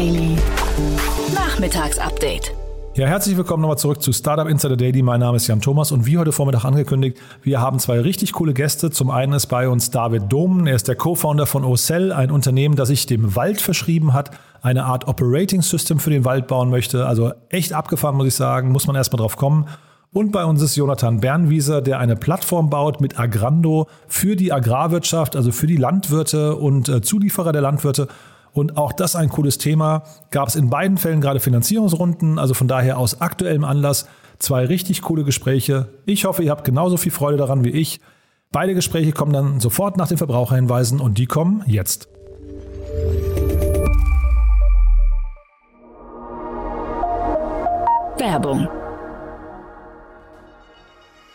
Daily. Nachmittagsupdate. Ja, herzlich willkommen nochmal zurück zu Startup Insider Daily. Mein Name ist Jan Thomas und wie heute Vormittag angekündigt, wir haben zwei richtig coole Gäste. Zum einen ist bei uns David Domen. Er ist der Co-Founder von Ocell, ein Unternehmen, das sich dem Wald verschrieben hat, eine Art Operating System für den Wald bauen möchte. Also echt abgefahren, muss ich sagen. Muss man erstmal drauf kommen. Und bei uns ist Jonathan Bernwieser, der eine Plattform baut mit Agrando für die Agrarwirtschaft, also für die Landwirte und äh, Zulieferer der Landwirte. Und auch das ein cooles Thema. Gab es in beiden Fällen gerade Finanzierungsrunden, also von daher aus aktuellem Anlass zwei richtig coole Gespräche. Ich hoffe, ihr habt genauso viel Freude daran wie ich. Beide Gespräche kommen dann sofort nach den Verbraucherhinweisen und die kommen jetzt. Werbung.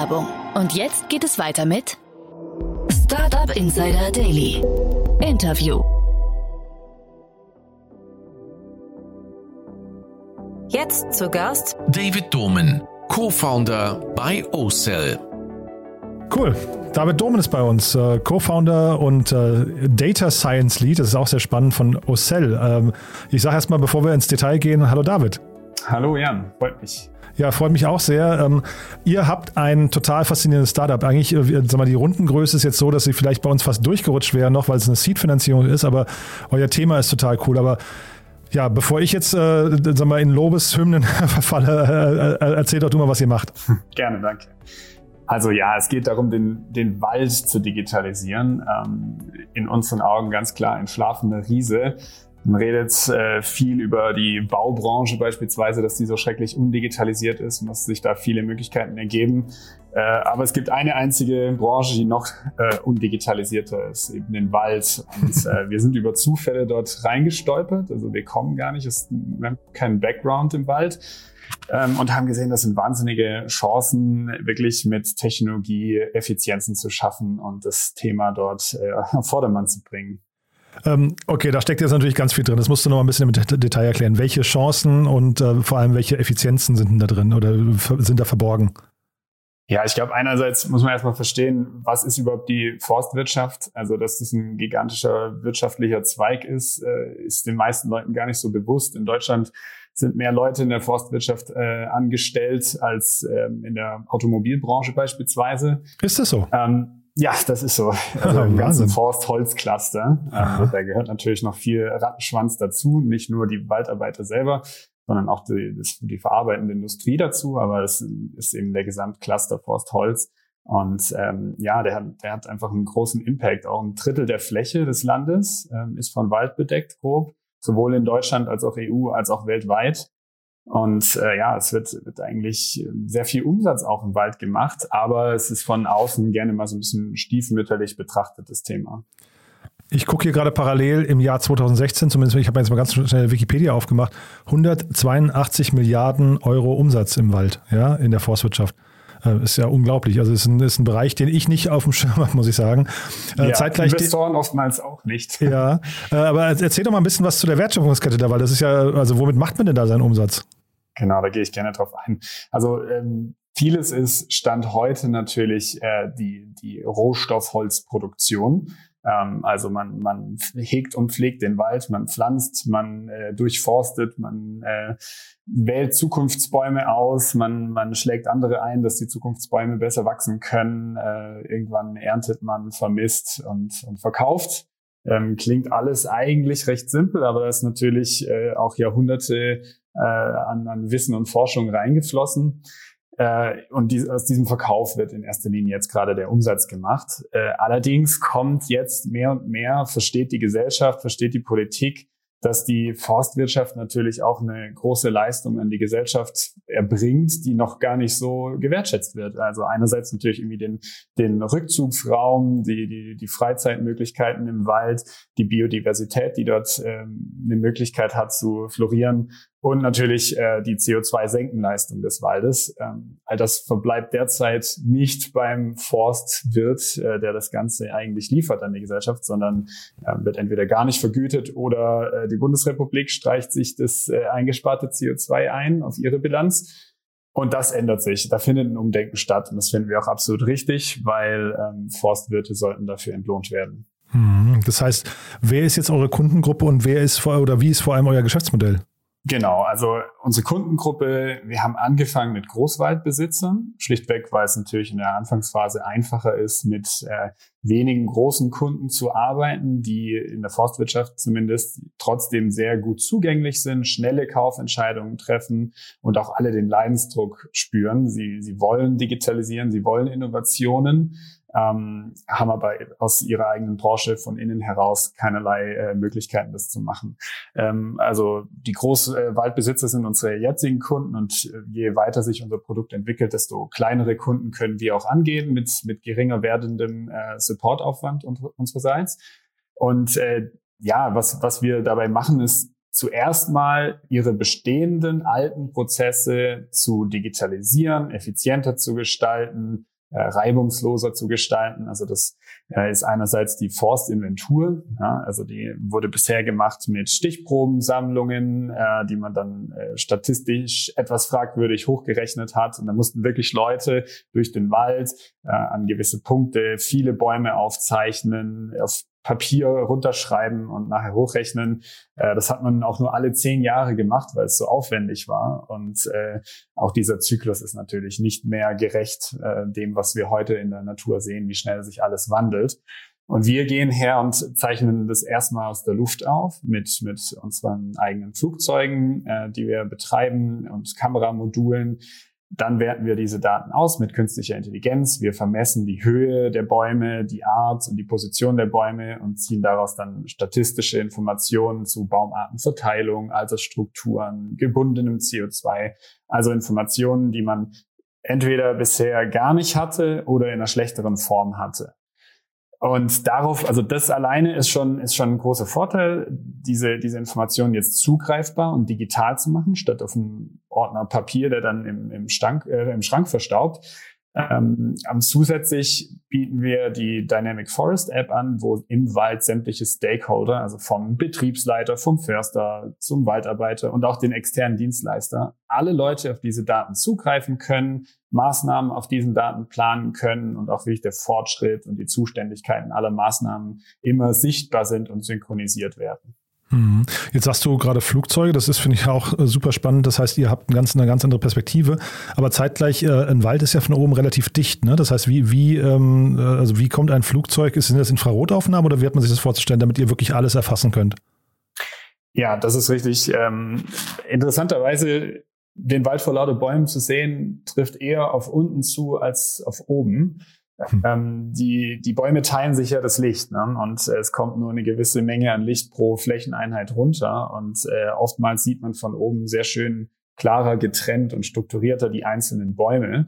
Werbung. Und jetzt geht es weiter mit Startup Insider Daily. Interview. Jetzt zu Gast David Domen, Co-Founder bei Ocell. Cool. David Domen ist bei uns, äh, Co-Founder und äh, Data Science Lead. Das ist auch sehr spannend von Ocell. Ähm, ich sage erstmal, bevor wir ins Detail gehen, hallo David. Hallo Jan, freut mich. Ja, freut mich auch sehr. Ähm, ihr habt ein total faszinierendes Startup. Eigentlich, äh, sag mal, die Rundengröße ist jetzt so, dass sie vielleicht bei uns fast durchgerutscht wäre noch, weil es eine Seed-Finanzierung ist, aber euer Thema ist total cool. Aber ja, bevor ich jetzt, äh, sag mal, in Lobeshymnen verfalle, äh, äh, erzähl doch du mal, was ihr macht. Gerne, danke. Also ja, es geht darum, den, den Wald zu digitalisieren. Ähm, in unseren Augen ganz klar ein schlafender Riese. Man redet äh, viel über die Baubranche beispielsweise, dass die so schrecklich undigitalisiert ist und dass sich da viele Möglichkeiten ergeben. Äh, aber es gibt eine einzige Branche, die noch äh, undigitalisierter ist, eben den Wald. Und äh, wir sind über Zufälle dort reingestolpert. Also wir kommen gar nicht, es, wir haben keinen Background im Wald. Ähm, und haben gesehen, das sind wahnsinnige Chancen, wirklich mit Technologie Effizienzen zu schaffen und das Thema dort äh, auf Vordermann zu bringen. Ähm, okay, da steckt jetzt natürlich ganz viel drin. Das musst du noch mal ein bisschen im Detail erklären. Welche Chancen und äh, vor allem welche Effizienzen sind denn da drin oder sind da verborgen? Ja, ich glaube, einerseits muss man erstmal verstehen, was ist überhaupt die Forstwirtschaft? Also, dass das ein gigantischer wirtschaftlicher Zweig ist, äh, ist den meisten Leuten gar nicht so bewusst. In Deutschland sind mehr Leute in der Forstwirtschaft äh, angestellt als ähm, in der Automobilbranche beispielsweise. Ist das so? Ähm, ja, das ist so. Also im ganzen Forst-Holz-Cluster. Ähm, da gehört natürlich noch viel Rattenschwanz dazu, nicht nur die Waldarbeiter selber, sondern auch die, das, die verarbeitende Industrie dazu, aber es ist eben der Gesamtcluster Forst-Holz. Und ähm, ja, der hat, der hat einfach einen großen Impact. Auch ein Drittel der Fläche des Landes ähm, ist von Wald bedeckt, grob, sowohl in Deutschland als auch EU als auch weltweit. Und äh, ja, es wird, wird eigentlich sehr viel Umsatz auch im Wald gemacht, aber es ist von außen gerne mal so ein bisschen stiefmütterlich betrachtetes Thema. Ich gucke hier gerade parallel im Jahr 2016, zumindest ich habe jetzt mal ganz schnell Wikipedia aufgemacht, 182 Milliarden Euro Umsatz im Wald, ja, in der Forstwirtschaft. Äh, ist ja unglaublich. Also ist ein, ist ein Bereich, den ich nicht auf dem Schirm habe, muss ich sagen. Äh, ja, Zeitgleich Investoren oftmals auch nicht. Ja, äh, aber erzähl doch mal ein bisschen was zu der Wertschöpfungskette da, weil das ist ja, also womit macht man denn da seinen Umsatz? Genau, da gehe ich gerne drauf ein. Also ähm, vieles ist Stand heute natürlich äh, die, die Rohstoffholzproduktion. Ähm, also man, man hegt und pflegt den Wald, man pflanzt, man äh, durchforstet, man äh, wählt Zukunftsbäume aus, man, man schlägt andere ein, dass die Zukunftsbäume besser wachsen können. Äh, irgendwann erntet man, vermisst und, und verkauft. Ähm, klingt alles eigentlich recht simpel, aber da ist natürlich äh, auch Jahrhunderte äh, an, an Wissen und Forschung reingeflossen. Äh, und die, aus diesem Verkauf wird in erster Linie jetzt gerade der Umsatz gemacht. Äh, allerdings kommt jetzt mehr und mehr, versteht die Gesellschaft, versteht die Politik, dass die Forstwirtschaft natürlich auch eine große Leistung an die Gesellschaft erbringt, die noch gar nicht so gewertschätzt wird. Also einerseits natürlich irgendwie den, den Rückzugsraum, die, die, die Freizeitmöglichkeiten im Wald, die Biodiversität, die dort ähm, eine Möglichkeit hat zu florieren und natürlich äh, die CO2-Senkenleistung des Waldes. Ähm, all das verbleibt derzeit nicht beim Forstwirt, äh, der das Ganze eigentlich liefert an die Gesellschaft, sondern äh, wird entweder gar nicht vergütet oder äh, die Bundesrepublik streicht sich das äh, eingesparte CO2 ein auf ihre Bilanz. Und das ändert sich. Da findet ein Umdenken statt. Und das finden wir auch absolut richtig, weil ähm, Forstwirte sollten dafür entlohnt werden. Hm, das heißt, wer ist jetzt eure Kundengruppe und wer ist vor, oder wie ist vor allem euer Geschäftsmodell? Genau, also unsere Kundengruppe, wir haben angefangen mit Großwaldbesitzern, schlichtweg, weil es natürlich in der Anfangsphase einfacher ist, mit äh, wenigen großen Kunden zu arbeiten, die in der Forstwirtschaft zumindest trotzdem sehr gut zugänglich sind, schnelle Kaufentscheidungen treffen und auch alle den Leidensdruck spüren. Sie, sie wollen digitalisieren, sie wollen Innovationen ähm, haben aber aus ihrer eigenen Branche von innen heraus keinerlei äh, Möglichkeiten, das zu machen. Ähm, also die Großwaldbesitzer äh, sind unsere jetzigen Kunden und äh, je weiter sich unser Produkt entwickelt, desto kleinere Kunden können wir auch angehen mit, mit geringer werdendem äh, Supportaufwand unsererseits. Und äh, ja, was, was wir dabei machen, ist zuerst mal ihre bestehenden alten Prozesse zu digitalisieren, effizienter zu gestalten, reibungsloser zu gestalten. Also das äh, ist einerseits die Forstinventur, ja, also die wurde bisher gemacht mit Stichprobensammlungen, äh, die man dann äh, statistisch etwas fragwürdig hochgerechnet hat. Und da mussten wirklich Leute durch den Wald äh, an gewisse Punkte viele Bäume aufzeichnen, auf Papier runterschreiben und nachher hochrechnen. Äh, das hat man auch nur alle zehn Jahre gemacht, weil es so aufwendig war. Und äh, auch dieser Zyklus ist natürlich nicht mehr gerecht äh, dem, was wir heute in der Natur sehen, wie schnell sich alles wandelt. Und wir gehen her und zeichnen das erstmal aus der Luft auf mit, mit unseren eigenen Flugzeugen, äh, die wir betreiben und Kameramodulen dann werten wir diese Daten aus mit künstlicher Intelligenz. Wir vermessen die Höhe der Bäume, die Art und die Position der Bäume und ziehen daraus dann statistische Informationen zu Baumartenverteilung, Altersstrukturen, gebundenem CO2. Also Informationen, die man entweder bisher gar nicht hatte oder in einer schlechteren Form hatte. Und darauf, also das alleine ist schon, ist schon ein großer Vorteil, diese, diese Informationen jetzt zugreifbar und digital zu machen, statt auf einem Ordner Papier, der dann im, im, Stank, äh, im Schrank verstaubt. Ähm, zusätzlich bieten wir die Dynamic Forest App an, wo im Wald sämtliche Stakeholder, also vom Betriebsleiter, vom Förster zum Waldarbeiter und auch den externen Dienstleister, alle Leute auf diese Daten zugreifen können, Maßnahmen auf diesen Daten planen können und auch wirklich der Fortschritt und die Zuständigkeiten aller Maßnahmen immer sichtbar sind und synchronisiert werden. Mhm. Jetzt sagst du gerade Flugzeuge, das ist, finde ich, auch äh, super spannend. Das heißt, ihr habt eine ganz, eine ganz andere Perspektive. Aber zeitgleich, äh, ein Wald ist ja von oben relativ dicht. Ne? Das heißt, wie, wie, ähm, äh, also wie kommt ein Flugzeug? Sind das Infrarotaufnahmen oder wie hat man sich das vorzustellen, damit ihr wirklich alles erfassen könnt? Ja, das ist richtig. Ähm, interessanterweise, den Wald vor lauter Bäumen zu sehen, trifft eher auf unten zu als auf oben. Hm. Ähm, die, die Bäume teilen sich ja das Licht ne? und äh, es kommt nur eine gewisse Menge an Licht pro Flächeneinheit runter und äh, oftmals sieht man von oben sehr schön klarer getrennt und strukturierter die einzelnen Bäume.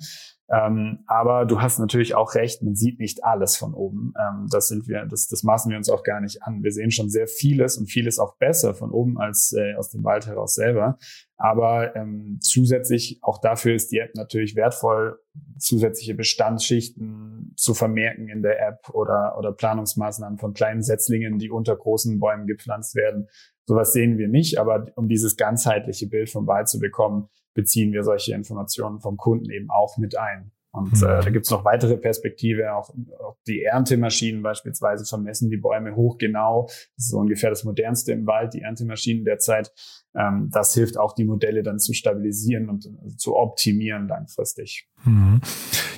Ähm, aber du hast natürlich auch recht, man sieht nicht alles von oben. Ähm, das sind wir, das, das maßen wir uns auch gar nicht an. Wir sehen schon sehr vieles und vieles auch besser von oben als äh, aus dem Wald heraus selber. Aber ähm, zusätzlich, auch dafür ist die App natürlich wertvoll, zusätzliche Bestandsschichten zu vermerken in der App oder, oder Planungsmaßnahmen von kleinen Setzlingen, die unter großen Bäumen gepflanzt werden. Sowas sehen wir nicht, aber um dieses ganzheitliche Bild vom Wald zu bekommen, beziehen wir solche Informationen vom Kunden eben auch mit ein. Und mhm. äh, da gibt's noch weitere Perspektive, auch, auch die Erntemaschinen beispielsweise vermessen die Bäume hochgenau. Das ist so ungefähr das modernste im Wald, die Erntemaschinen derzeit. Ähm, das hilft auch, die Modelle dann zu stabilisieren und also zu optimieren langfristig.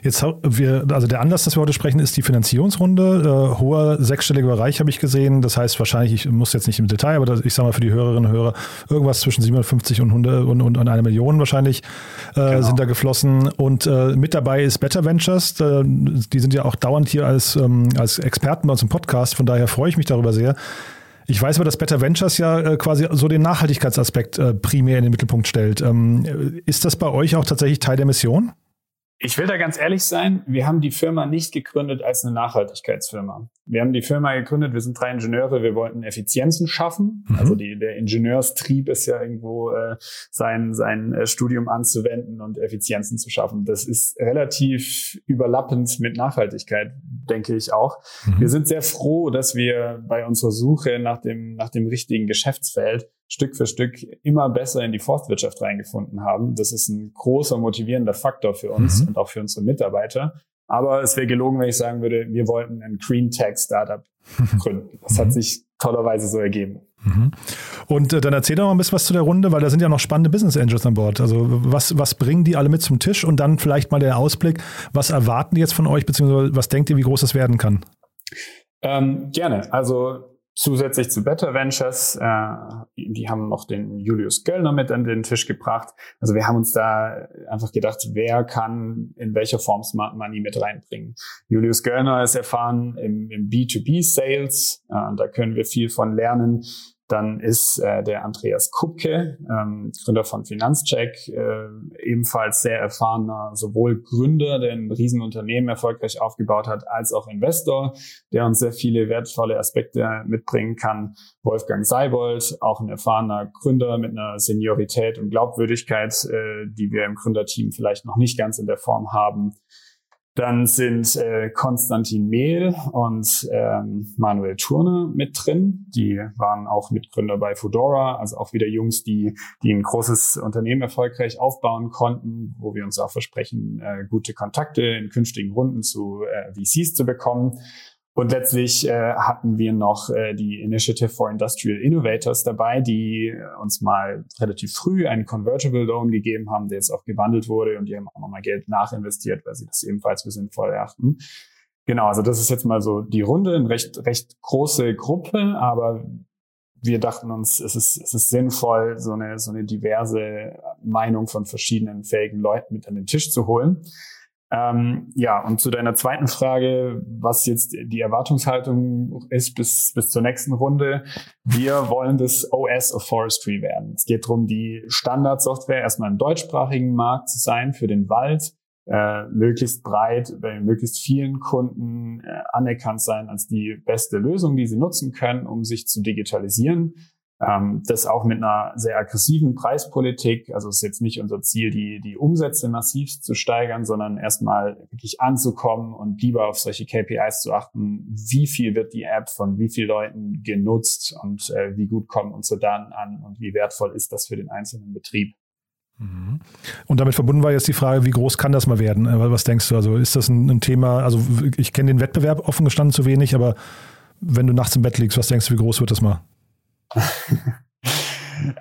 Jetzt wir, also der Anlass, dass wir heute sprechen, ist die Finanzierungsrunde. Äh, hoher sechsstelliger Bereich habe ich gesehen. Das heißt wahrscheinlich, ich muss jetzt nicht im Detail, aber das, ich sage mal für die Hörerinnen und Hörer, irgendwas zwischen 750 und 100 und, und, und eine Million wahrscheinlich äh, genau. sind da geflossen. Und äh, mit dabei ist Better Ventures. Äh, die sind ja auch dauernd hier als, ähm, als Experten bei uns im Podcast. Von daher freue ich mich darüber sehr. Ich weiß aber, dass Better Ventures ja äh, quasi so den Nachhaltigkeitsaspekt äh, primär in den Mittelpunkt stellt. Ähm, ist das bei euch auch tatsächlich Teil der Mission? Ich will da ganz ehrlich sein, wir haben die Firma nicht gegründet als eine Nachhaltigkeitsfirma. Wir haben die Firma gegründet, wir sind drei Ingenieure, wir wollten Effizienzen schaffen. Mhm. Also die, der Ingenieurstrieb ist ja irgendwo äh, sein, sein äh, Studium anzuwenden und Effizienzen zu schaffen. Das ist relativ überlappend mit Nachhaltigkeit, denke ich auch. Mhm. Wir sind sehr froh, dass wir bei unserer Suche nach dem, nach dem richtigen Geschäftsfeld Stück für Stück immer besser in die Forstwirtschaft reingefunden haben. Das ist ein großer motivierender Faktor für uns mhm. und auch für unsere Mitarbeiter. Aber es wäre gelogen, wenn ich sagen würde, wir wollten ein Green Tech Startup gründen. Das hat mhm. sich tollerweise so ergeben. Mhm. Und äh, dann erzähl doch mal ein bisschen was zu der Runde, weil da sind ja noch spannende Business Angels an Bord. Also was, was bringen die alle mit zum Tisch und dann vielleicht mal der Ausblick, was erwarten die jetzt von euch, beziehungsweise was denkt ihr, wie groß das werden kann? Ähm, gerne. Also Zusätzlich zu Better Ventures, äh, die haben noch den Julius Göllner mit an den Tisch gebracht. Also wir haben uns da einfach gedacht, wer kann in welcher Form Smart Money mit reinbringen. Julius Göllner ist erfahren im, im B2B-Sales, äh, da können wir viel von lernen. Dann ist äh, der Andreas Kupke, ähm, Gründer von Finanzcheck, äh, ebenfalls sehr erfahrener, sowohl Gründer, der ein Riesenunternehmen erfolgreich aufgebaut hat, als auch Investor, der uns sehr viele wertvolle Aspekte mitbringen kann. Wolfgang Seibold, auch ein erfahrener Gründer mit einer Seniorität und Glaubwürdigkeit, äh, die wir im Gründerteam vielleicht noch nicht ganz in der Form haben. Dann sind äh, Konstantin Mehl und ähm, Manuel Turner mit drin. Die waren auch Mitgründer bei Fedora, also auch wieder Jungs, die, die ein großes Unternehmen erfolgreich aufbauen konnten, wo wir uns auch versprechen, äh, gute Kontakte in künftigen Runden zu äh, VCs zu bekommen. Und letztlich äh, hatten wir noch äh, die Initiative for Industrial Innovators dabei, die uns mal relativ früh einen Convertible Loan gegeben haben, der jetzt auch gewandelt wurde und die haben auch nochmal Geld nachinvestiert, weil sie das ebenfalls für sinnvoll erachten. Genau, also das ist jetzt mal so die Runde, eine recht, recht große Gruppe, aber wir dachten uns, es ist, es ist sinnvoll, so eine, so eine diverse Meinung von verschiedenen fähigen Leuten mit an den Tisch zu holen. Ähm, ja, und zu deiner zweiten Frage, was jetzt die Erwartungshaltung ist bis, bis zur nächsten Runde. Wir wollen das OS of Forestry werden. Es geht darum, die Standardsoftware erstmal im deutschsprachigen Markt zu sein für den Wald, äh, möglichst breit bei möglichst vielen Kunden äh, anerkannt sein als die beste Lösung, die sie nutzen können, um sich zu digitalisieren. Ähm, das auch mit einer sehr aggressiven Preispolitik. Also es ist jetzt nicht unser Ziel, die, die Umsätze massiv zu steigern, sondern erstmal wirklich anzukommen und lieber auf solche KPIs zu achten. Wie viel wird die App von wie vielen Leuten genutzt und äh, wie gut kommen unsere Daten an und wie wertvoll ist das für den einzelnen Betrieb? Mhm. Und damit verbunden war jetzt die Frage, wie groß kann das mal werden? Äh, was denkst du? Also ist das ein, ein Thema, also ich kenne den Wettbewerb offen gestanden zu wenig, aber wenn du nachts im Bett liegst, was denkst du, wie groß wird das mal?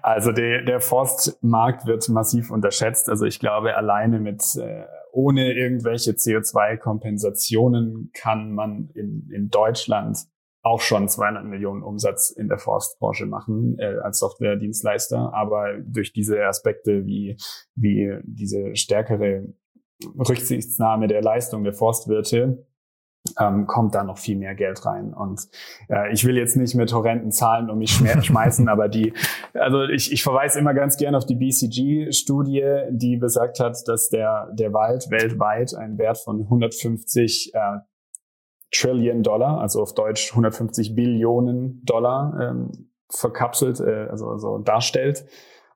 Also der, der Forstmarkt wird massiv unterschätzt. Also ich glaube, alleine mit äh, ohne irgendwelche CO2-Kompensationen kann man in, in Deutschland auch schon 200 Millionen Umsatz in der Forstbranche machen äh, als Software-Dienstleister. Aber durch diese Aspekte wie, wie diese stärkere Rücksichtnahme der Leistung der Forstwirte ähm, kommt da noch viel mehr Geld rein. Und äh, ich will jetzt nicht mit horrenden Zahlen um mich schmeißen, aber die, also ich, ich verweise immer ganz gern auf die BCG-Studie, die besagt hat, dass der, der Wald weltweit einen Wert von 150 äh, Trillion Dollar, also auf Deutsch 150 Billionen Dollar ähm, verkapselt, äh, also, also darstellt.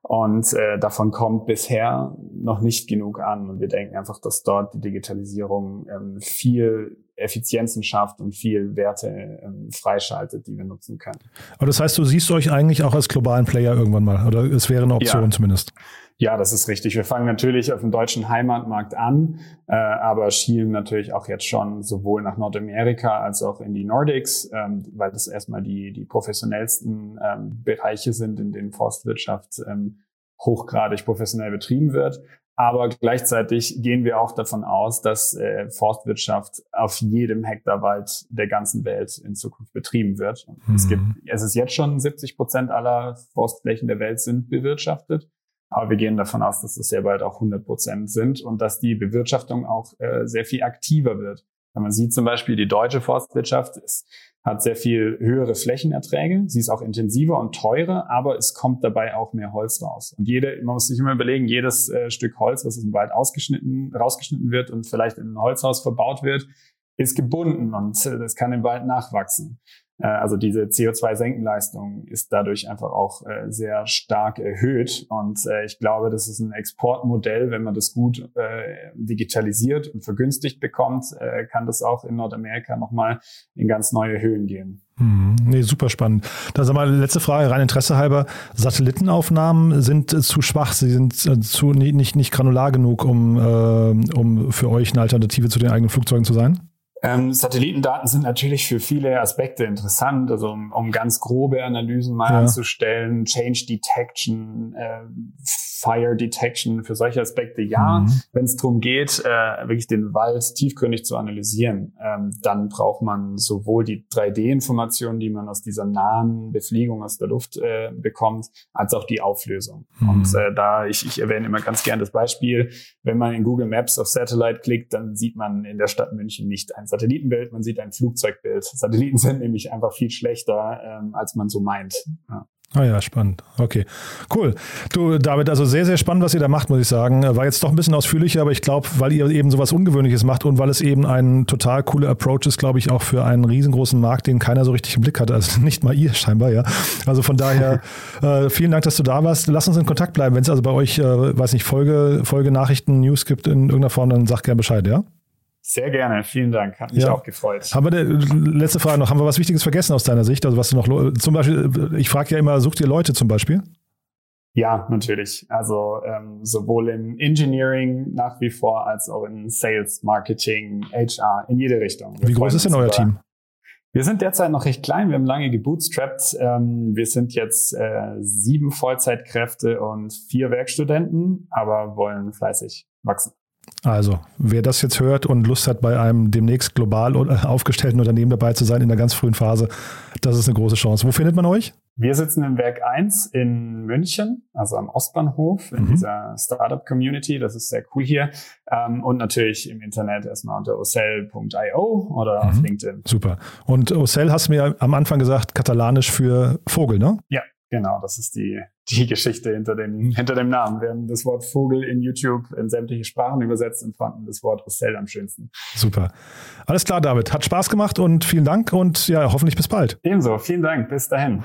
Und äh, davon kommt bisher noch nicht genug an. Und wir denken einfach, dass dort die Digitalisierung ähm, viel Effizienzen schafft und viel Werte ähm, freischaltet, die wir nutzen können. Aber das heißt, du siehst euch eigentlich auch als globalen Player irgendwann mal, oder es wäre eine Option ja. zumindest. Ja, das ist richtig. Wir fangen natürlich auf dem deutschen Heimatmarkt an, äh, aber schielen natürlich auch jetzt schon sowohl nach Nordamerika als auch in die Nordics, ähm, weil das erstmal die, die professionellsten ähm, Bereiche sind, in denen Forstwirtschaft ähm, hochgradig professionell betrieben wird. Aber gleichzeitig gehen wir auch davon aus, dass äh, Forstwirtschaft auf jedem Hektar Wald der ganzen Welt in Zukunft betrieben wird. Mhm. Es gibt, es ist jetzt schon 70 Prozent aller Forstflächen der Welt sind bewirtschaftet. Aber wir gehen davon aus, dass es sehr bald auch 100 Prozent sind und dass die Bewirtschaftung auch äh, sehr viel aktiver wird. Man sieht zum Beispiel, die deutsche Forstwirtschaft ist, hat sehr viel höhere Flächenerträge. Sie ist auch intensiver und teurer, aber es kommt dabei auch mehr Holz raus. Und jede, man muss sich immer überlegen, jedes äh, Stück Holz, was im Wald ausgeschnitten, rausgeschnitten wird und vielleicht in ein Holzhaus verbaut wird, ist gebunden und äh, das kann im Wald nachwachsen. Äh, also diese CO2-Senkenleistung ist dadurch einfach auch äh, sehr stark erhöht. Und äh, ich glaube, das ist ein Exportmodell. Wenn man das gut digitalisiert und vergünstigt bekommt, kann das auch in Nordamerika nochmal in ganz neue Höhen gehen. Hm, nee, super spannend. Dann sag mal, letzte Frage, rein Interesse halber. Satellitenaufnahmen sind zu schwach, sie sind zu, nicht, nicht granular genug, um, um für euch eine Alternative zu den eigenen Flugzeugen zu sein? Ähm, Satellitendaten sind natürlich für viele Aspekte interessant, also um, um ganz grobe Analysen mal ja. anzustellen, Change Detection, äh, Fire Detection, für solche Aspekte ja. Mhm. Wenn es darum geht, äh, wirklich den Wald tiefgründig zu analysieren, ähm, dann braucht man sowohl die 3D-Informationen, die man aus dieser nahen Befliegung aus der Luft äh, bekommt, als auch die Auflösung. Mhm. Und äh, da, ich, ich erwähne immer ganz gern das Beispiel, wenn man in Google Maps auf Satellite klickt, dann sieht man in der Stadt München nicht ein Satellitenbild, man sieht ein Flugzeugbild. Satelliten sind nämlich einfach viel schlechter, ähm, als man so meint. Ja. Ah ja, spannend. Okay, cool. Du, David, also sehr, sehr spannend, was ihr da macht, muss ich sagen. War jetzt doch ein bisschen ausführlicher, aber ich glaube, weil ihr eben sowas Ungewöhnliches macht und weil es eben ein total cooler Approach ist, glaube ich, auch für einen riesengroßen Markt, den keiner so richtig im Blick hatte. Also nicht mal ihr scheinbar, ja. Also von daher, äh, vielen Dank, dass du da warst. Lass uns in Kontakt bleiben. Wenn es also bei euch, äh, weiß nicht, Folge, Folge Nachrichten, News gibt in irgendeiner Form, dann sag gerne Bescheid, ja? Sehr gerne, vielen Dank. Hat mich ja. auch gefreut. Haben wir eine, letzte Frage noch, haben wir was Wichtiges vergessen aus deiner Sicht? Also was du noch zum Beispiel, ich frage ja immer, sucht ihr Leute zum Beispiel? Ja, natürlich. Also ähm, sowohl im Engineering nach wie vor als auch in Sales, Marketing, HR, in jede Richtung. Wir Wie groß ist denn euer Team? Wir sind derzeit noch recht klein, wir haben lange gebootstrapped. Ähm, wir sind jetzt äh, sieben Vollzeitkräfte und vier Werkstudenten, aber wollen fleißig wachsen. Also, wer das jetzt hört und Lust hat, bei einem demnächst global aufgestellten Unternehmen dabei zu sein in der ganz frühen Phase, das ist eine große Chance. Wo findet man euch? Wir sitzen im Werk 1 in München, also am Ostbahnhof, in mhm. dieser Startup-Community. Das ist sehr cool hier. Ähm, und natürlich im Internet erstmal unter ocell.io oder mhm. auf LinkedIn. Super. Und Ocell hast du mir am Anfang gesagt, katalanisch für Vogel, ne? Ja, Genau, das ist die, die Geschichte hinter dem, hinter dem Namen. Wir haben das Wort Vogel in YouTube in sämtliche Sprachen übersetzt und fanden das Wort Russell am schönsten. Super. Alles klar, David. Hat Spaß gemacht und vielen Dank und ja, hoffentlich bis bald. Ebenso. Vielen Dank. Bis dahin.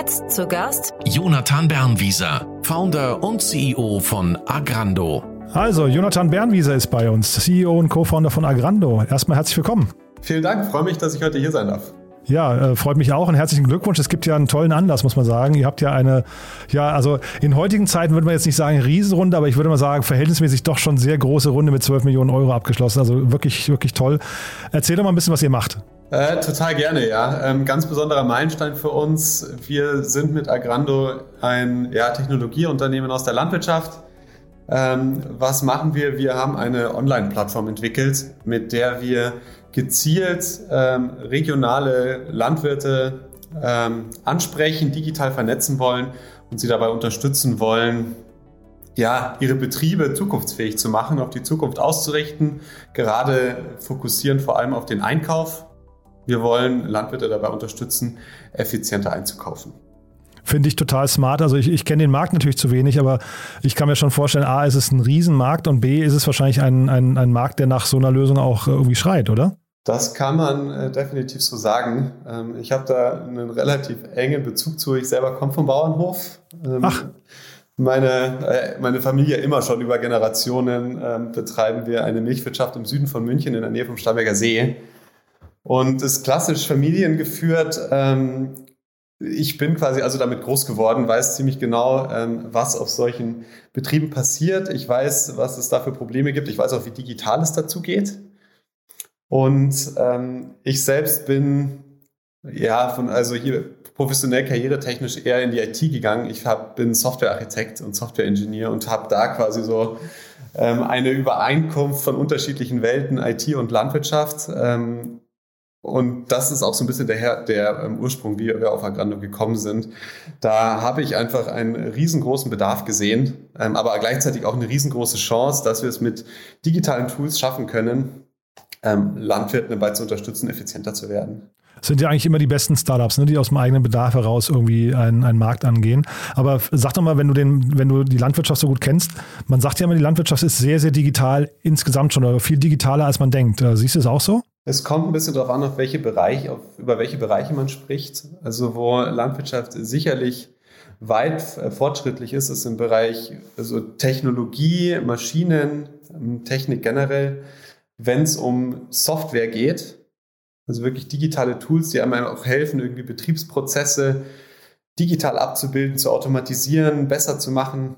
Jetzt zu Gast Jonathan Bernwieser, Founder und CEO von Agrando. Also, Jonathan Bernwieser ist bei uns, CEO und Co-Founder von Agrando. Erstmal herzlich willkommen. Vielen Dank, freue mich, dass ich heute hier sein darf. Ja, äh, freut mich auch und herzlichen Glückwunsch. Es gibt ja einen tollen Anlass, muss man sagen. Ihr habt ja eine, ja, also in heutigen Zeiten würde man jetzt nicht sagen Riesenrunde, aber ich würde mal sagen, verhältnismäßig doch schon sehr große Runde mit 12 Millionen Euro abgeschlossen. Also wirklich, wirklich toll. Erzähl doch mal ein bisschen, was ihr macht. Äh, total gerne, ja. Ähm, ganz besonderer Meilenstein für uns. Wir sind mit Agrando ein ja, Technologieunternehmen aus der Landwirtschaft. Ähm, was machen wir? Wir haben eine Online-Plattform entwickelt, mit der wir gezielt ähm, regionale Landwirte ähm, ansprechen, digital vernetzen wollen und sie dabei unterstützen wollen, ja, ihre Betriebe zukunftsfähig zu machen, auf die Zukunft auszurichten. Gerade fokussieren vor allem auf den Einkauf wir wollen Landwirte dabei unterstützen, effizienter einzukaufen. Finde ich total smart. Also ich, ich kenne den Markt natürlich zu wenig, aber ich kann mir schon vorstellen, A, ist es ein Riesenmarkt und B, ist es wahrscheinlich ein, ein, ein Markt, der nach so einer Lösung auch irgendwie schreit, oder? Das kann man äh, definitiv so sagen. Ähm, ich habe da einen relativ engen Bezug zu. Ich selber komme vom Bauernhof. Ähm, Ach. Meine, äh, meine Familie immer schon über Generationen ähm, betreiben wir eine Milchwirtschaft im Süden von München in der Nähe vom Starnberger See und ist klassisch familiengeführt. Ähm, ich bin quasi also damit groß geworden, weiß ziemlich genau, ähm, was auf solchen Betrieben passiert. Ich weiß, was es da für Probleme gibt. Ich weiß auch, wie digital es dazu geht. Und ähm, ich selbst bin ja von also hier professionell karrieretechnisch eher in die IT gegangen. Ich hab, bin Softwarearchitekt und Softwareingenieur und habe da quasi so ähm, eine Übereinkunft von unterschiedlichen Welten, IT und Landwirtschaft. Ähm, und das ist auch so ein bisschen der, der ähm, Ursprung, wie wir auf Agrando gekommen sind. Da habe ich einfach einen riesengroßen Bedarf gesehen, ähm, aber gleichzeitig auch eine riesengroße Chance, dass wir es mit digitalen Tools schaffen können, ähm, Landwirten dabei zu unterstützen, effizienter zu werden sind ja eigentlich immer die besten Startups, ne, die aus dem eigenen Bedarf heraus irgendwie einen, einen Markt angehen. Aber sag doch mal, wenn du, den, wenn du die Landwirtschaft so gut kennst, man sagt ja immer, die Landwirtschaft ist sehr, sehr digital insgesamt schon oder viel digitaler, als man denkt. Äh, siehst du es auch so? Es kommt ein bisschen darauf an, auf welche Bereiche, auf, über welche Bereiche man spricht. Also wo Landwirtschaft sicherlich weit äh, fortschrittlich ist, ist im Bereich also Technologie, Maschinen, ähm, Technik generell. Wenn es um Software geht, also wirklich digitale Tools, die einem auch helfen, irgendwie Betriebsprozesse digital abzubilden, zu automatisieren, besser zu machen.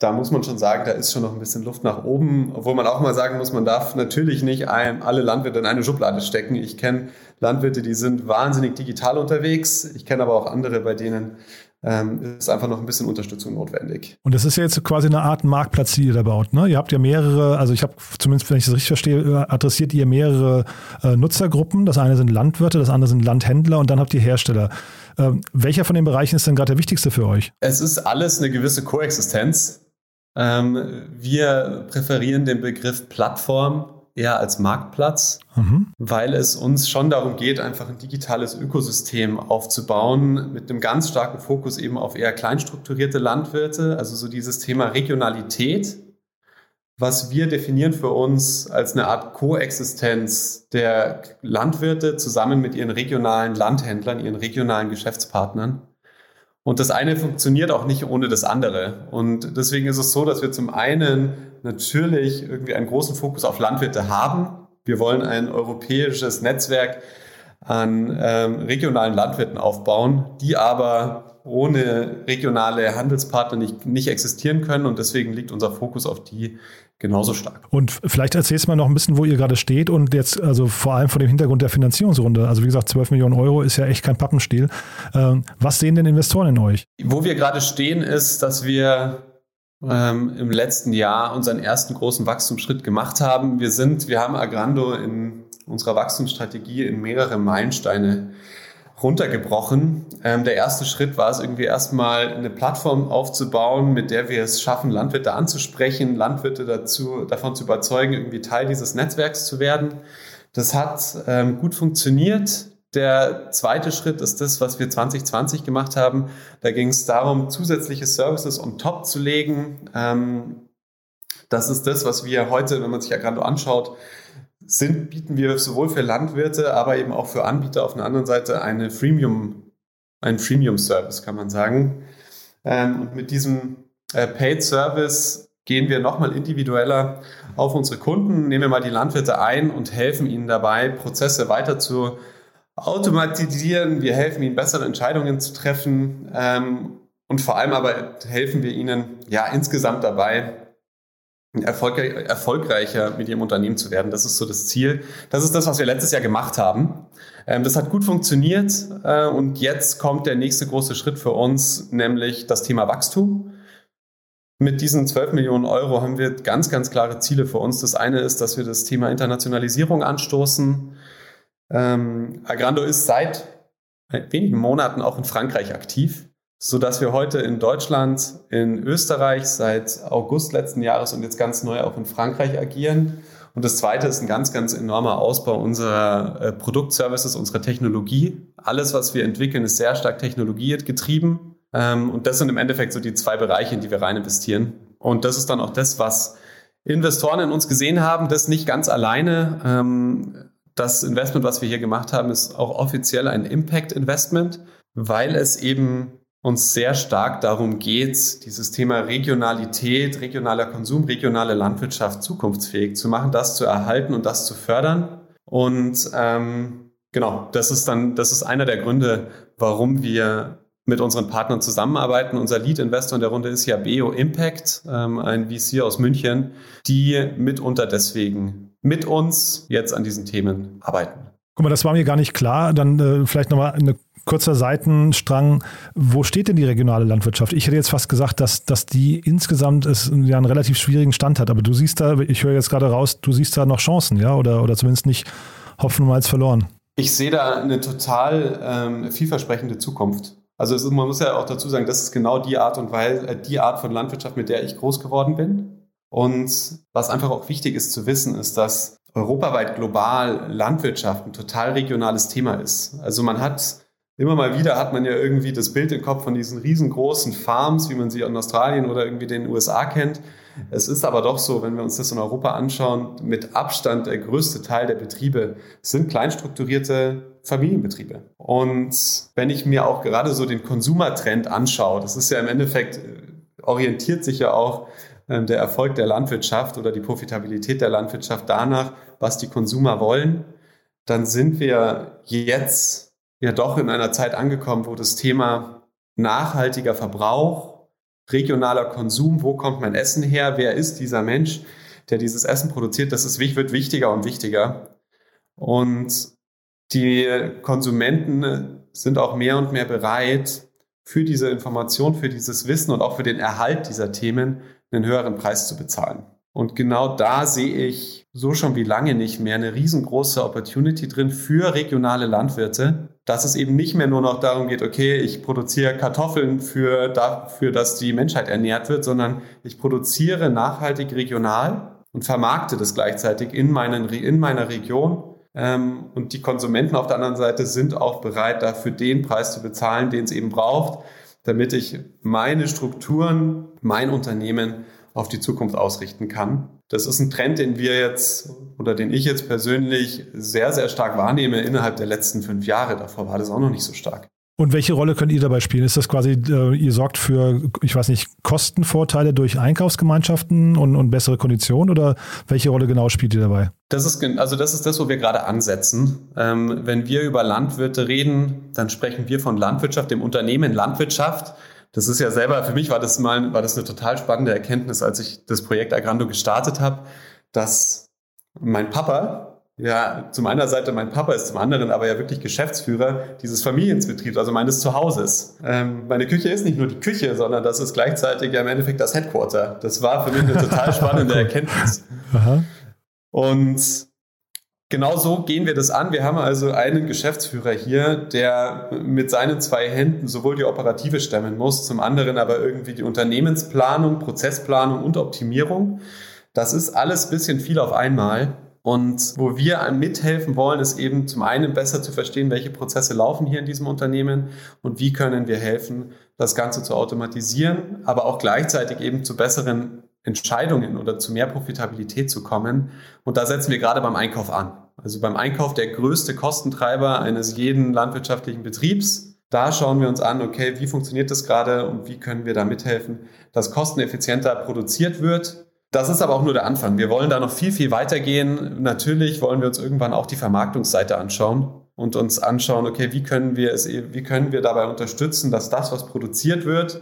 Da muss man schon sagen, da ist schon noch ein bisschen Luft nach oben, obwohl man auch mal sagen muss, man darf natürlich nicht ein, alle Landwirte in eine Schublade stecken. Ich kenne Landwirte, die sind wahnsinnig digital unterwegs. Ich kenne aber auch andere, bei denen ähm, ist einfach noch ein bisschen Unterstützung notwendig. Und das ist ja jetzt quasi eine Art Marktplatz, die ihr da baut. Ne? Ihr habt ja mehrere, also ich habe zumindest, wenn ich das richtig verstehe, äh, adressiert ihr mehrere äh, Nutzergruppen. Das eine sind Landwirte, das andere sind Landhändler und dann habt ihr Hersteller. Ähm, welcher von den Bereichen ist denn gerade der wichtigste für euch? Es ist alles eine gewisse Koexistenz. Ähm, wir präferieren den Begriff Plattform eher als Marktplatz, mhm. weil es uns schon darum geht, einfach ein digitales Ökosystem aufzubauen mit einem ganz starken Fokus eben auf eher kleinstrukturierte Landwirte, also so dieses Thema Regionalität, was wir definieren für uns als eine Art Koexistenz der Landwirte zusammen mit ihren regionalen Landhändlern, ihren regionalen Geschäftspartnern. Und das eine funktioniert auch nicht ohne das andere. Und deswegen ist es so, dass wir zum einen natürlich irgendwie einen großen Fokus auf Landwirte haben. Wir wollen ein europäisches Netzwerk an ähm, regionalen Landwirten aufbauen, die aber ohne regionale Handelspartner nicht, nicht existieren können. Und deswegen liegt unser Fokus auf die genauso stark. Und vielleicht erzählst du mal noch ein bisschen, wo ihr gerade steht und jetzt, also vor allem vor dem Hintergrund der Finanzierungsrunde. Also wie gesagt, 12 Millionen Euro ist ja echt kein Pappenstiel. Ähm, was sehen denn Investoren in euch? Wo wir gerade stehen, ist, dass wir ähm, im letzten Jahr unseren ersten großen Wachstumsschritt gemacht haben. Wir sind, wir haben Agrando in unserer Wachstumsstrategie in mehrere Meilensteine runtergebrochen. Ähm, der erste Schritt war es irgendwie erstmal eine Plattform aufzubauen, mit der wir es schaffen, Landwirte anzusprechen, Landwirte dazu, davon zu überzeugen, irgendwie Teil dieses Netzwerks zu werden. Das hat ähm, gut funktioniert. Der zweite Schritt ist das, was wir 2020 gemacht haben. Da ging es darum, zusätzliche Services on top zu legen. Ähm, das ist das, was wir heute, wenn man sich Agrando anschaut, sind, bieten wir sowohl für Landwirte, aber eben auch für Anbieter auf der anderen Seite eine Freemium, einen Freemium-Service, kann man sagen. Ähm, und mit diesem äh, Paid-Service gehen wir nochmal individueller auf unsere Kunden, nehmen wir mal die Landwirte ein und helfen ihnen dabei, Prozesse weiter zu automatisieren. Wir helfen ihnen, bessere Entscheidungen zu treffen. Ähm, und vor allem aber helfen wir ihnen ja insgesamt dabei, erfolgreicher mit ihrem Unternehmen zu werden. Das ist so das Ziel. Das ist das, was wir letztes Jahr gemacht haben. Ähm, das hat gut funktioniert äh, und jetzt kommt der nächste große Schritt für uns, nämlich das Thema Wachstum. Mit diesen 12 Millionen Euro haben wir ganz, ganz klare Ziele für uns. Das eine ist, dass wir das Thema Internationalisierung anstoßen. Ähm, Agrando ist seit wenigen Monaten auch in Frankreich aktiv so dass wir heute in Deutschland, in Österreich seit August letzten Jahres und jetzt ganz neu auch in Frankreich agieren. Und das zweite ist ein ganz, ganz enormer Ausbau unserer äh, Produktservices, unserer Technologie. Alles, was wir entwickeln, ist sehr stark technologiegetrieben. Ähm, und das sind im Endeffekt so die zwei Bereiche, in die wir rein investieren. Und das ist dann auch das, was Investoren in uns gesehen haben, das nicht ganz alleine. Ähm, das Investment, was wir hier gemacht haben, ist auch offiziell ein Impact Investment, weil es eben uns sehr stark darum geht, dieses Thema Regionalität, regionaler Konsum, regionale Landwirtschaft zukunftsfähig zu machen, das zu erhalten und das zu fördern. Und ähm, genau, das ist dann, das ist einer der Gründe, warum wir mit unseren Partnern zusammenarbeiten. Unser Lead-Investor in der Runde ist ja Beo Impact, ähm, ein VC aus München, die mitunter deswegen mit uns jetzt an diesen Themen arbeiten. Guck mal, das war mir gar nicht klar. Dann äh, vielleicht nochmal eine kurzer Seitenstrang. Wo steht denn die regionale Landwirtschaft? Ich hätte jetzt fast gesagt, dass, dass die insgesamt es ja einen relativ schwierigen Stand hat. Aber du siehst da, ich höre jetzt gerade raus, du siehst da noch Chancen, ja? Oder, oder zumindest nicht Hopfen als verloren. Ich sehe da eine total ähm, vielversprechende Zukunft. Also ist, man muss ja auch dazu sagen, das ist genau die Art und Weise, äh, die Art von Landwirtschaft, mit der ich groß geworden bin. Und was einfach auch wichtig ist zu wissen, ist, dass europaweit global Landwirtschaft ein total regionales Thema ist. Also man hat immer mal wieder hat man ja irgendwie das Bild im Kopf von diesen riesengroßen Farms, wie man sie in Australien oder irgendwie den USA kennt. Es ist aber doch so, wenn wir uns das in Europa anschauen, mit Abstand der größte Teil der Betriebe sind kleinstrukturierte Familienbetriebe. Und wenn ich mir auch gerade so den Konsumertrend anschaue, das ist ja im Endeffekt, äh, orientiert sich ja auch ähm, der Erfolg der Landwirtschaft oder die Profitabilität der Landwirtschaft danach, was die Konsumer wollen, dann sind wir jetzt ja doch in einer Zeit angekommen, wo das Thema nachhaltiger Verbrauch, regionaler Konsum, wo kommt mein Essen her, wer ist dieser Mensch, der dieses Essen produziert, das ist, wird wichtiger und wichtiger. Und die Konsumenten sind auch mehr und mehr bereit, für diese Information, für dieses Wissen und auch für den Erhalt dieser Themen einen höheren Preis zu bezahlen. Und genau da sehe ich so schon wie lange nicht mehr eine riesengroße Opportunity drin für regionale Landwirte, dass es eben nicht mehr nur noch darum geht, okay, ich produziere Kartoffeln für dafür, dass die Menschheit ernährt wird, sondern ich produziere nachhaltig regional und vermarkte das gleichzeitig in, meinen, in meiner Region. Ähm, und die Konsumenten auf der anderen Seite sind auch bereit, dafür den Preis zu bezahlen, den es eben braucht, damit ich meine Strukturen, mein Unternehmen auf die Zukunft ausrichten kann. Das ist ein Trend, den wir jetzt oder den ich jetzt persönlich sehr, sehr stark wahrnehme innerhalb der letzten fünf Jahre. Davor war das auch noch nicht so stark. Und welche Rolle könnt ihr dabei spielen? Ist das quasi, äh, ihr sorgt für, ich weiß nicht, Kostenvorteile durch Einkaufsgemeinschaften und, und bessere Konditionen oder welche Rolle genau spielt ihr dabei? Das ist, also das ist das, wo wir gerade ansetzen. Ähm, wenn wir über Landwirte reden, dann sprechen wir von Landwirtschaft, dem Unternehmen Landwirtschaft. Das ist ja selber, für mich war das mal, war das eine total spannende Erkenntnis, als ich das Projekt Agrando gestartet habe, dass mein Papa, ja, zum einer Seite mein Papa ist, zum anderen aber ja wirklich Geschäftsführer dieses Familienbetriebs, also meines Zuhauses. Ähm, meine Küche ist nicht nur die Küche, sondern das ist gleichzeitig ja im Endeffekt das Headquarter. Das war für mich eine total spannende Erkenntnis. Aha. Und genau so gehen wir das an. Wir haben also einen Geschäftsführer hier, der mit seinen zwei Händen sowohl die Operative stemmen muss, zum anderen aber irgendwie die Unternehmensplanung, Prozessplanung und Optimierung. Das ist alles bisschen viel auf einmal. Und wo wir mithelfen wollen, ist eben zum einen besser zu verstehen, welche Prozesse laufen hier in diesem Unternehmen und wie können wir helfen, das Ganze zu automatisieren, aber auch gleichzeitig eben zu besseren Entscheidungen oder zu mehr Profitabilität zu kommen. Und da setzen wir gerade beim Einkauf an. Also beim Einkauf der größte Kostentreiber eines jeden landwirtschaftlichen Betriebs. Da schauen wir uns an, okay, wie funktioniert das gerade und wie können wir da mithelfen, dass kosteneffizienter produziert wird das ist aber auch nur der Anfang. Wir wollen da noch viel, viel weitergehen. Natürlich wollen wir uns irgendwann auch die Vermarktungsseite anschauen und uns anschauen, okay, wie können wir es, wie können wir dabei unterstützen, dass das, was produziert wird,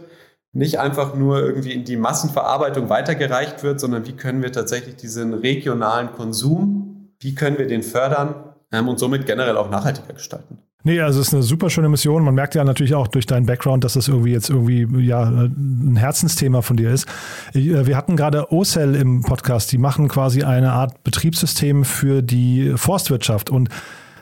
nicht einfach nur irgendwie in die Massenverarbeitung weitergereicht wird, sondern wie können wir tatsächlich diesen regionalen Konsum, wie können wir den fördern ähm, und somit generell auch nachhaltiger gestalten. Nee, also es ist eine super schöne Mission. Man merkt ja natürlich auch durch deinen Background, dass das irgendwie jetzt irgendwie ja ein Herzensthema von dir ist. Äh, wir hatten gerade OCEL im Podcast, die machen quasi eine Art Betriebssystem für die Forstwirtschaft und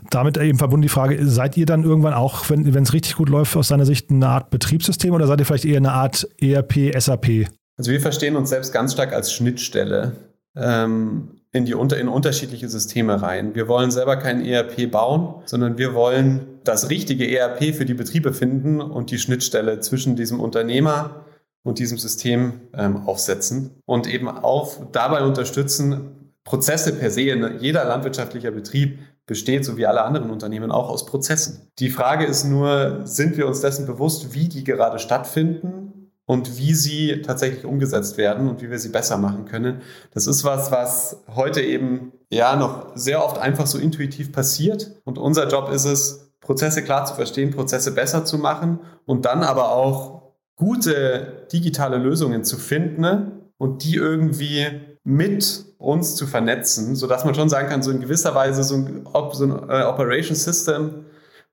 damit eben verbunden die Frage, seid ihr dann irgendwann auch, wenn es richtig gut läuft, aus deiner Sicht eine Art Betriebssystem oder seid ihr vielleicht eher eine Art ERP, SAP? Also wir verstehen uns selbst ganz stark als Schnittstelle. Ähm, in, die, in unterschiedliche Systeme rein. Wir wollen selber kein ERP bauen, sondern wir wollen das richtige ERP für die Betriebe finden und die Schnittstelle zwischen diesem Unternehmer und diesem System ähm, aufsetzen und eben auch dabei unterstützen, Prozesse per se, jeder landwirtschaftlicher Betrieb besteht, so wie alle anderen Unternehmen, auch aus Prozessen. Die Frage ist nur, sind wir uns dessen bewusst, wie die gerade stattfinden und wie sie tatsächlich umgesetzt werden und wie wir sie besser machen können. Das ist was, was heute eben ja noch sehr oft einfach so intuitiv passiert. Und unser Job ist es, Prozesse klar zu verstehen, Prozesse besser zu machen und dann aber auch gute digitale Lösungen zu finden und die irgendwie mit uns zu vernetzen, sodass man schon sagen kann, so in gewisser Weise so ein, so ein äh, Operation System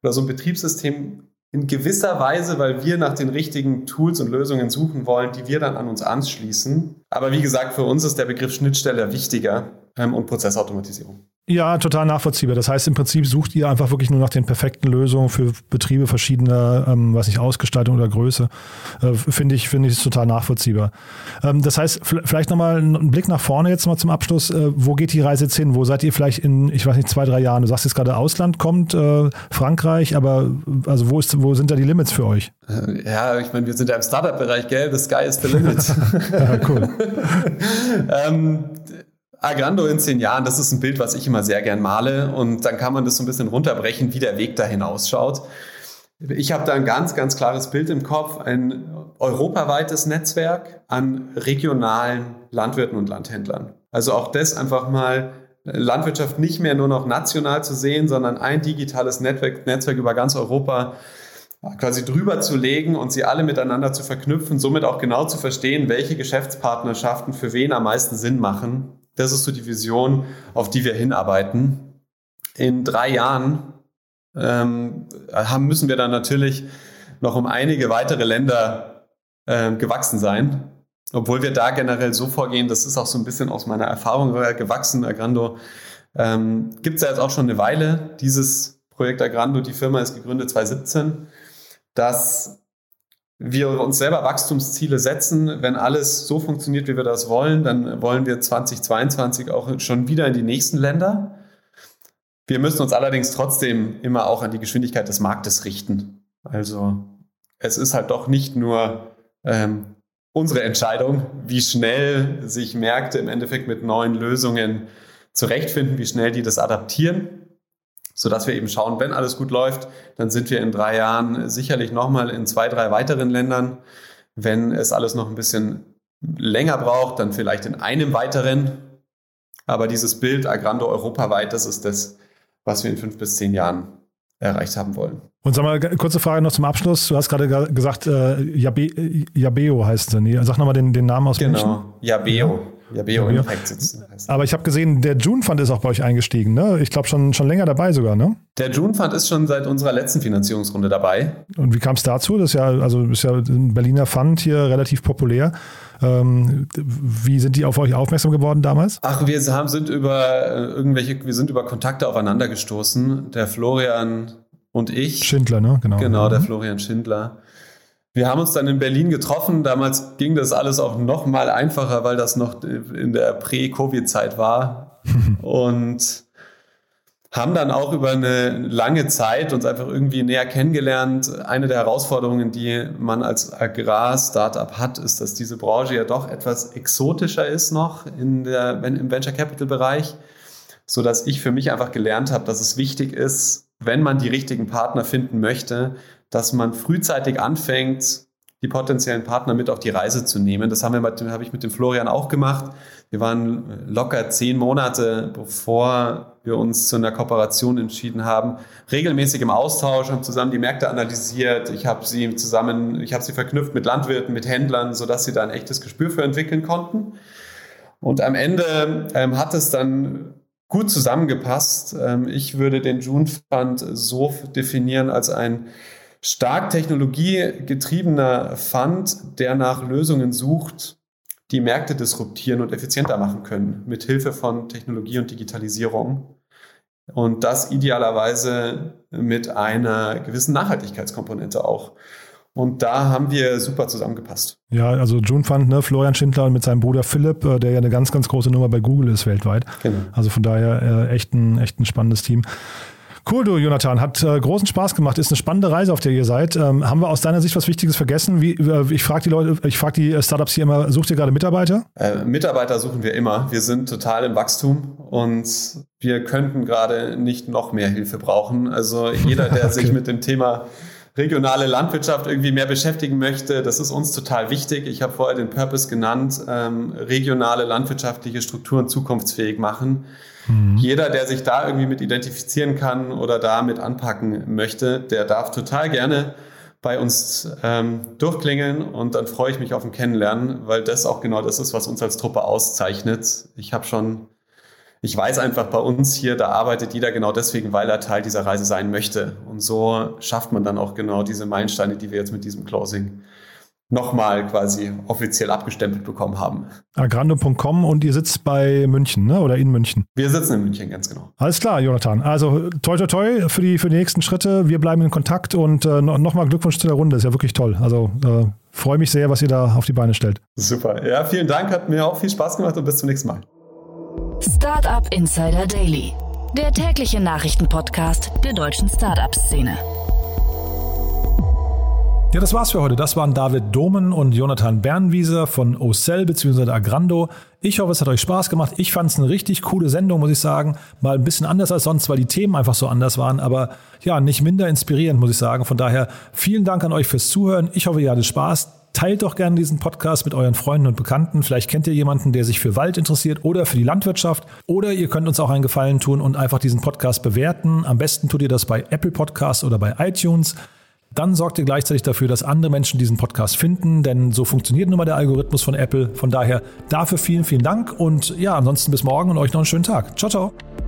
oder so ein Betriebssystem in gewisser Weise, weil wir nach den richtigen Tools und Lösungen suchen wollen, die wir dann an uns anschließen. Aber wie gesagt, für uns ist der Begriff Schnittstelle wichtiger ähm, und Prozessautomatisierung. Ja, total nachvollziehbar. Das heißt, im Prinzip sucht ihr einfach wirklich nur nach den perfekten Lösungen für Betriebe verschiedener, ähm, was nicht, Ausgestaltung oder Größe. Äh, finde ich, finde ich ist total nachvollziehbar. Ähm, das heißt, vielleicht nochmal einen Blick nach vorne jetzt mal zum Abschluss. Äh, wo geht die Reise jetzt hin? Wo seid ihr vielleicht in, ich weiß nicht, zwei, drei Jahren? Du sagst jetzt gerade Ausland kommt, äh, Frankreich, aber also wo ist, wo sind da die Limits für euch? Äh, ja, ich meine, wir sind ja im Startup-Bereich, gell? The sky is the limit. ja, cool. ähm, Agrando in zehn Jahren, das ist ein Bild, was ich immer sehr gern male und dann kann man das so ein bisschen runterbrechen, wie der Weg dahin ausschaut. Ich habe da ein ganz, ganz klares Bild im Kopf, ein europaweites Netzwerk an regionalen Landwirten und Landhändlern. Also auch das einfach mal Landwirtschaft nicht mehr nur noch national zu sehen, sondern ein digitales Netzwerk, Netzwerk über ganz Europa quasi drüber zu legen und sie alle miteinander zu verknüpfen, somit auch genau zu verstehen, welche Geschäftspartnerschaften für wen am meisten Sinn machen das ist so die Vision, auf die wir hinarbeiten. In drei Jahren ähm, müssen wir dann natürlich noch um einige weitere Länder äh, gewachsen sein. Obwohl wir da generell so vorgehen, das ist auch so ein bisschen aus meiner Erfahrung gewachsen. Agrando ähm, gibt es ja jetzt auch schon eine Weile. Dieses Projekt Agrando, die Firma ist gegründet 2017, dass wir uns selber Wachstumsziele setzen. Wenn alles so funktioniert, wie wir das wollen, dann wollen wir 2022 auch schon wieder in die nächsten Länder. Wir müssen uns allerdings trotzdem immer auch an die Geschwindigkeit des Marktes richten. Also es ist halt doch nicht nur ähm, unsere Entscheidung, wie schnell sich Märkte im Endeffekt mit neuen Lösungen zurechtfinden, wie schnell die das adaptieren, sodass wir eben schauen, wenn alles gut läuft, dann sind wir in drei Jahren sicherlich nochmal in zwei, drei weiteren Ländern. Wenn es alles noch ein bisschen länger braucht, dann vielleicht in einem weiteren. Aber dieses Bild Agrando europaweit, das ist das, was wir in fünf bis zehn Jahren erreicht haben wollen. Und sag mal, kurze Frage noch zum Abschluss. Du hast gerade gesagt, äh, Jabeo heißt sie. Sag nochmal den, den Namen aus Genau, München. Jabeo. Ja, Bio ja. Impact sitzen. Aber ich habe gesehen, der June Fund ist auch bei euch eingestiegen, ne? Ich glaube schon, schon länger dabei sogar, ne? Der June Fund ist schon seit unserer letzten Finanzierungsrunde dabei. Und wie kam es dazu? Das ist ja, also ist ja ein Berliner Fund hier relativ populär. Ähm, wie sind die auf euch aufmerksam geworden damals? Ach, wir haben, sind über äh, irgendwelche, wir sind über Kontakte aufeinander gestoßen. Der Florian und ich. Schindler, ne? Genau. Genau, der Florian Schindler. Wir haben uns dann in Berlin getroffen. Damals ging das alles auch noch mal einfacher, weil das noch in der Prä-Covid-Zeit war. und haben dann auch über eine lange Zeit uns einfach irgendwie näher kennengelernt. Eine der Herausforderungen, die man als Agrar-Startup hat, ist, dass diese Branche ja doch etwas exotischer ist noch in der, im Venture Capital Bereich, so dass ich für mich einfach gelernt habe, dass es wichtig ist, wenn man die richtigen Partner finden möchte, dass man frühzeitig anfängt, die potenziellen Partner mit auf die Reise zu nehmen. Das habe ich mit dem Florian auch gemacht. Wir waren locker zehn Monate, bevor wir uns zu einer Kooperation entschieden haben, regelmäßig im Austausch, haben zusammen die Märkte analysiert. Ich habe sie zusammen, ich habe sie verknüpft mit Landwirten, mit Händlern, sodass sie da ein echtes Gespür für entwickeln konnten. Und am Ende ähm, hat es dann gut zusammengepasst. Ähm, ich würde den June Fund so definieren als ein stark technologiegetriebener Fund, der nach Lösungen sucht, die Märkte disruptieren und effizienter machen können, mit Hilfe von Technologie und Digitalisierung. Und das idealerweise mit einer gewissen Nachhaltigkeitskomponente auch. Und da haben wir super zusammengepasst. Ja, also June Fund, ne, Florian Schindler mit seinem Bruder Philipp, äh, der ja eine ganz, ganz große Nummer bei Google ist weltweit. Genau. Also von daher äh, echt, ein, echt ein spannendes Team. Cool, du Jonathan. Hat äh, großen Spaß gemacht. Ist eine spannende Reise, auf der ihr seid. Ähm, haben wir aus deiner Sicht was Wichtiges vergessen? Wie, äh, ich frage die Leute, ich frage die Startups hier immer, sucht ihr gerade Mitarbeiter? Äh, Mitarbeiter suchen wir immer. Wir sind total im Wachstum und wir könnten gerade nicht noch mehr Hilfe brauchen. Also jeder, der okay. sich mit dem Thema regionale Landwirtschaft irgendwie mehr beschäftigen möchte, das ist uns total wichtig. Ich habe vorher den Purpose genannt, ähm, regionale landwirtschaftliche Strukturen zukunftsfähig machen. Mhm. Jeder, der sich da irgendwie mit identifizieren kann oder da mit anpacken möchte, der darf total gerne bei uns ähm, durchklingeln und dann freue ich mich auf ein Kennenlernen, weil das auch genau das ist, was uns als Truppe auszeichnet. Ich habe schon ich weiß einfach bei uns hier, da arbeitet jeder genau deswegen, weil er Teil dieser Reise sein möchte. Und so schafft man dann auch genau diese Meilensteine, die wir jetzt mit diesem Closing nochmal quasi offiziell abgestempelt bekommen haben. Agrando.com und ihr sitzt bei München, ne? Oder in München? Wir sitzen in München, ganz genau. Alles klar, Jonathan. Also toi toi toi für die, für die nächsten Schritte. Wir bleiben in Kontakt und äh, nochmal Glückwunsch zu der Runde. Ist ja wirklich toll. Also äh, freue mich sehr, was ihr da auf die Beine stellt. Super. Ja, vielen Dank. Hat mir auch viel Spaß gemacht und bis zum nächsten Mal. Startup Insider Daily, der tägliche Nachrichtenpodcast der deutschen Startup-Szene. Ja, das war's für heute. Das waren David Domen und Jonathan Bernwieser von Ocell bzw. Agrando. Ich hoffe, es hat euch Spaß gemacht. Ich fand es eine richtig coole Sendung, muss ich sagen. Mal ein bisschen anders als sonst, weil die Themen einfach so anders waren, aber ja, nicht minder inspirierend, muss ich sagen. Von daher vielen Dank an euch fürs Zuhören. Ich hoffe, ihr hattet Spaß. Teilt doch gerne diesen Podcast mit euren Freunden und Bekannten. Vielleicht kennt ihr jemanden, der sich für Wald interessiert oder für die Landwirtschaft. Oder ihr könnt uns auch einen Gefallen tun und einfach diesen Podcast bewerten. Am besten tut ihr das bei Apple Podcasts oder bei iTunes. Dann sorgt ihr gleichzeitig dafür, dass andere Menschen diesen Podcast finden, denn so funktioniert nun mal der Algorithmus von Apple. Von daher dafür vielen, vielen Dank und ja, ansonsten bis morgen und euch noch einen schönen Tag. Ciao, ciao.